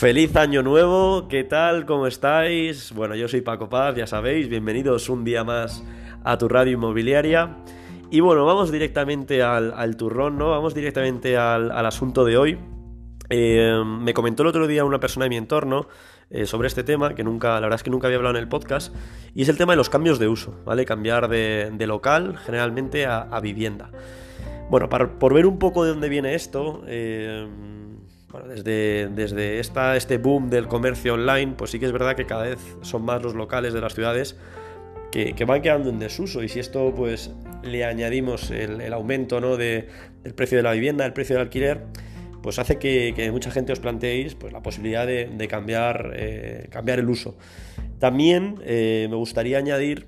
Feliz año nuevo, ¿qué tal? ¿Cómo estáis? Bueno, yo soy Paco Paz, ya sabéis, bienvenidos un día más a tu radio inmobiliaria. Y bueno, vamos directamente al, turrón, ¿no? Vamos directamente al, asunto de hoy. Eh, me comentó el otro día una persona de mi entorno eh, sobre este tema, que nunca, la verdad es que nunca había hablado en el podcast, y es el tema de los cambios de uso, ¿vale? Cambiar de, local generalmente a, vivienda. Bueno, por ver un poco de dónde viene esto, eh, bueno, desde, desde esta, este boom del comercio online, pues sí que es verdad que cada vez son más los locales de las ciudades que, van quedando en desuso. Y si esto pues le añadimos el, aumento ¿no? de, del precio de la vivienda, el precio del alquiler, pues hace que, mucha gente os planteéis pues, la posibilidad de, cambiar, eh, cambiar el uso. También eh, me gustaría añadir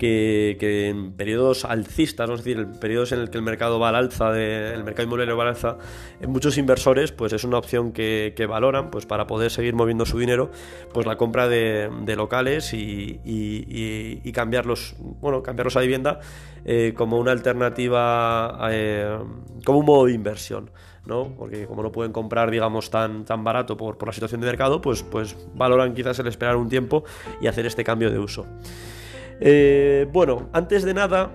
que, en periodos alcistas, es decir, en periodos en el que el mercado va al alza, el mercado inmobiliario va al alza, en muchos inversores pues es una opción que, valoran pues para poder seguir moviendo su dinero, pues la compra de, locales y, cambiarlos, bueno, cambiarlos a vivienda eh, como una alternativa, eh, como un modo de inversión. ¿no? Porque como no pueden comprar, digamos, tan, tan barato por, por la situación de mercado, pues, pues valoran quizás el esperar un tiempo y hacer este cambio de uso. Eh, bueno, antes de nada,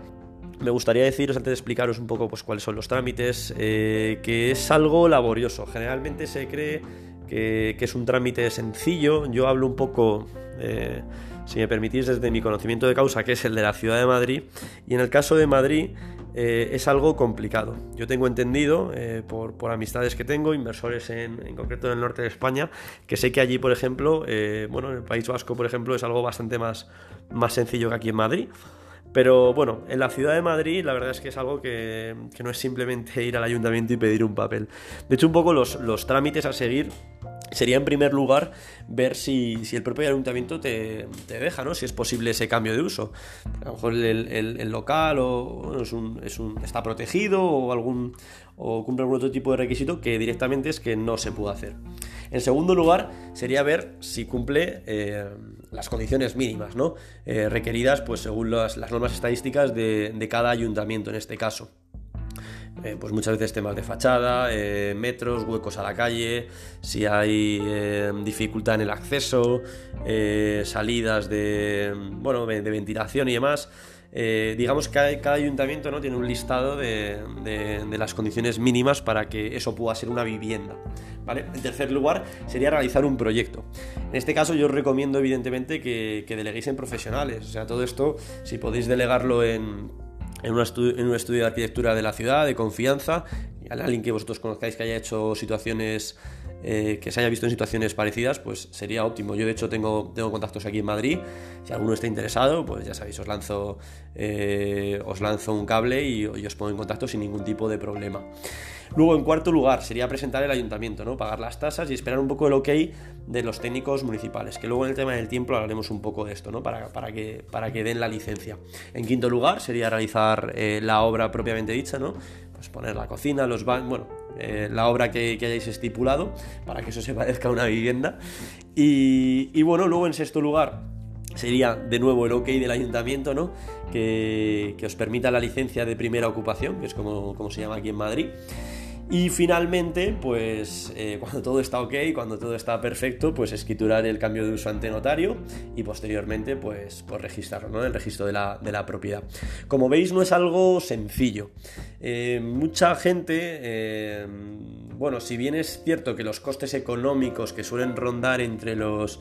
me gustaría deciros, antes de explicaros un poco pues, cuáles son los trámites, eh, que es algo laborioso. Generalmente se cree que, es un trámite sencillo. Yo hablo un poco, eh, si me permitís, desde mi conocimiento de causa, que es el de la ciudad de Madrid. Y en el caso de Madrid, eh, es algo complicado. Yo tengo entendido, eh, por, amistades que tengo, inversores en, concreto en el norte de España, que sé que allí, por ejemplo, bueno, en el País Vasco, por ejemplo, es algo bastante más, más sencillo que aquí en Madrid. Pero bueno, en la ciudad de Madrid la verdad es que es algo que, no es simplemente ir al ayuntamiento y pedir un papel. De hecho, un poco los, los trámites a seguir sería en primer lugar ver si, el propio ayuntamiento te, deja, ¿no? Si es posible ese cambio de uso. A lo mejor el, local o, es un, está protegido o, algún, o cumple algún otro tipo de requisito que directamente es que no se puede hacer. En segundo lugar, sería ver si cumple eh, las condiciones mínimas, ¿no? Eh, requeridas pues, según las, normas estadísticas de cada ayuntamiento en este caso. Eh, pues muchas veces temas de fachada, eh, metros, huecos a la calle, si hay eh, dificultad en el acceso, salidas de, bueno, de, ventilación y demás. digamos que cada, ayuntamiento ¿no? tiene un listado de, las condiciones mínimas para que eso pueda ser una vivienda. En tercer lugar, sería realizar un proyecto. En este caso, yo os recomiendo, evidentemente, que, que deleguéis en profesionales. O sea, todo esto, si podéis delegarlo en en un, estudio, de arquitectura de la ciudad, de confianza, alguien que vosotros conozcáis que haya hecho situaciones, eh, que se haya visto en situaciones parecidas, pues sería óptimo. Yo de hecho tengo, tengo contactos aquí en Madrid, si alguno está interesado, pues ya sabéis, os lanzo, eh, os lanzo un cable y, os pongo en contacto sin ningún tipo de problema. Luego, en cuarto lugar, sería presentar el ayuntamiento, ¿no? Pagar las tasas y esperar un poco el ok de los técnicos municipales, que luego en el tema del tiempo hablaremos un poco de esto, ¿no? Para, para, que, para que den la licencia. En quinto lugar, sería realizar eh, la obra propiamente dicha, ¿no? Pues poner la cocina, los baños, bueno, eh, la obra que, hayáis estipulado, para que eso se parezca a una vivienda. Y, bueno, luego en sexto lugar, sería de nuevo el ok del ayuntamiento, ¿no? Que, que, os permita la licencia de primera ocupación, que es como, como se llama aquí en Madrid. Y finalmente, pues eh, cuando todo está ok, cuando todo está perfecto, pues escriturar el cambio de uso ante notario y posteriormente, pues, pues registrarlo, ¿no? El registro de la, de la propiedad. Como veis, no es algo sencillo. Eh, mucha gente, eh, bueno, si bien es cierto que los costes económicos que suelen rondar entre los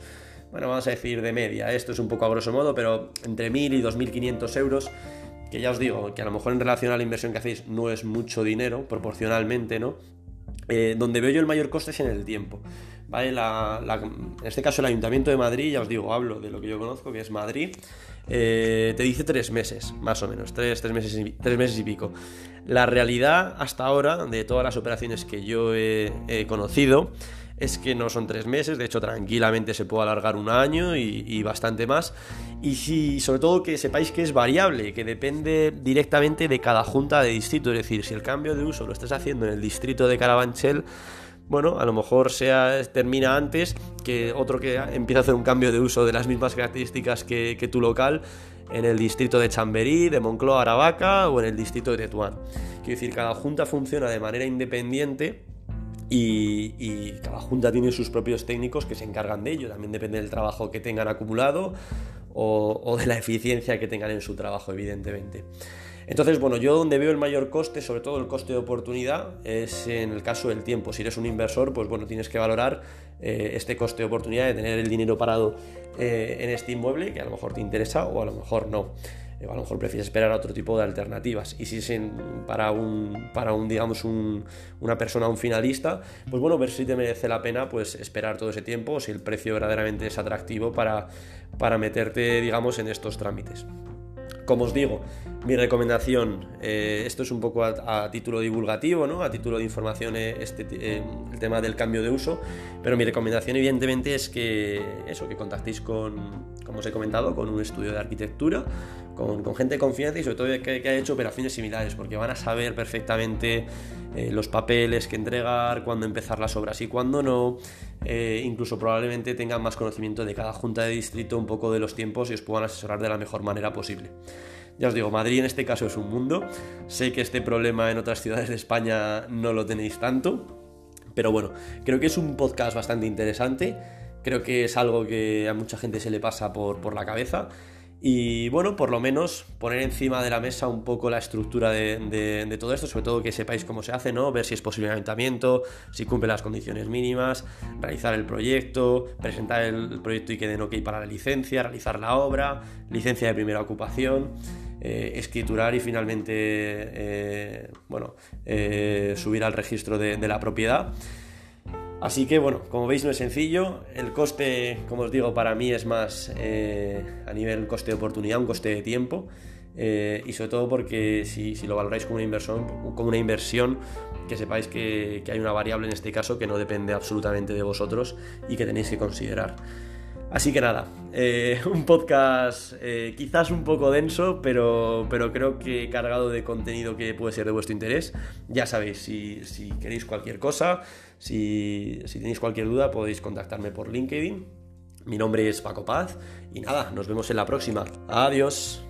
bueno, vamos a decir de media, esto es un poco a grosso modo, pero entre 1.000 y 2.500 euros, que ya os digo, que a lo mejor en relación a la inversión que hacéis no es mucho dinero, proporcionalmente, ¿no? Eh, donde veo yo el mayor coste es en el tiempo. ¿vale? en este caso el Ayuntamiento de Madrid, ya os digo, hablo de lo que yo conozco, que es Madrid, eh, te dice tres meses, más o menos, tres, meses y, tres meses y pico. La realidad hasta ahora, de todas las operaciones que yo he conocido, es que no son tres meses, de hecho tranquilamente se puede alargar un año y, bastante más. Y si, sobre todo que sepáis que es variable, que depende directamente de cada junta de distrito, es decir, si el cambio de uso lo estás haciendo en el distrito de Carabanchel, bueno, a lo mejor sea, termina antes que otro que empieza a hacer un cambio de uso de las mismas características que, que tu local en el distrito de Chamberí, de Moncloa, Aravaca o en el distrito de Tetuán. Quiero decir, cada junta funciona de manera independiente y, cada junta tiene sus propios técnicos que se encargan de ello. También depende del trabajo que tengan acumulado o, de la eficiencia que tengan en su trabajo, evidentemente. Entonces, bueno, yo donde veo el mayor coste, sobre todo el coste de oportunidad, es en el caso del tiempo. Si eres un inversor, pues bueno, tienes que valorar eh, este coste de oportunidad de tener el dinero parado eh, en este inmueble, que a lo mejor te interesa o a lo mejor no. A lo mejor prefieres esperar a otro tipo de alternativas. Y si es para un, para un digamos, una persona, un finalista, pues bueno, ver si te merece la pena pues esperar todo ese tiempo o si el precio verdaderamente es atractivo para, para meterte, digamos, en estos trámites. Como os digo, mi recomendación, eh, esto es un poco a, título divulgativo, ¿no? a título de información, eh, este, eh, el tema del cambio de uso, pero mi recomendación evidentemente es que eso, que contactéis con, como os he comentado, con un estudio de arquitectura, con, gente de confianza y sobre todo que, que haya hecho operaciones similares, porque van a saber perfectamente los papeles que entregar, cuándo empezar las obras y cuándo no, incluso probablemente tengan más conocimiento de cada junta de distrito, un poco de los tiempos y os puedan asesorar de la mejor manera posible. Ya os digo, Madrid en este caso es un mundo. Sé que este problema en otras ciudades de España no lo tenéis tanto. Pero bueno, creo que es un podcast bastante interesante. Creo que es algo que a mucha gente se le pasa por, por la cabeza. Y bueno, por lo menos poner encima de la mesa un poco la estructura de, todo esto, sobre todo que sepáis cómo se hace, ¿no? Ver si es posible el ayuntamiento, si cumple las condiciones mínimas, realizar el proyecto, presentar el proyecto y que den ok para la licencia, realizar la obra, licencia de primera ocupación, eh, escriturar y finalmente, eh, bueno, eh, subir al registro de la propiedad. Así que bueno, como veis no es sencillo, el coste, como os digo, para mí es más eh, a nivel coste de oportunidad, un coste de tiempo, eh, y sobre todo porque si, lo valoráis como una inversión, como una inversión que sepáis que, hay una variable en este caso que no depende absolutamente de vosotros y que tenéis que considerar. Así que nada, eh, un podcast quizás un poco denso, pero, pero creo que cargado de contenido que puede ser de vuestro interés. Ya sabéis, si, si queréis cualquier cosa, si, tenéis cualquier duda podéis contactarme por LinkedIn. Mi nombre es Paco Paz y nada, nos vemos en la próxima. Adiós.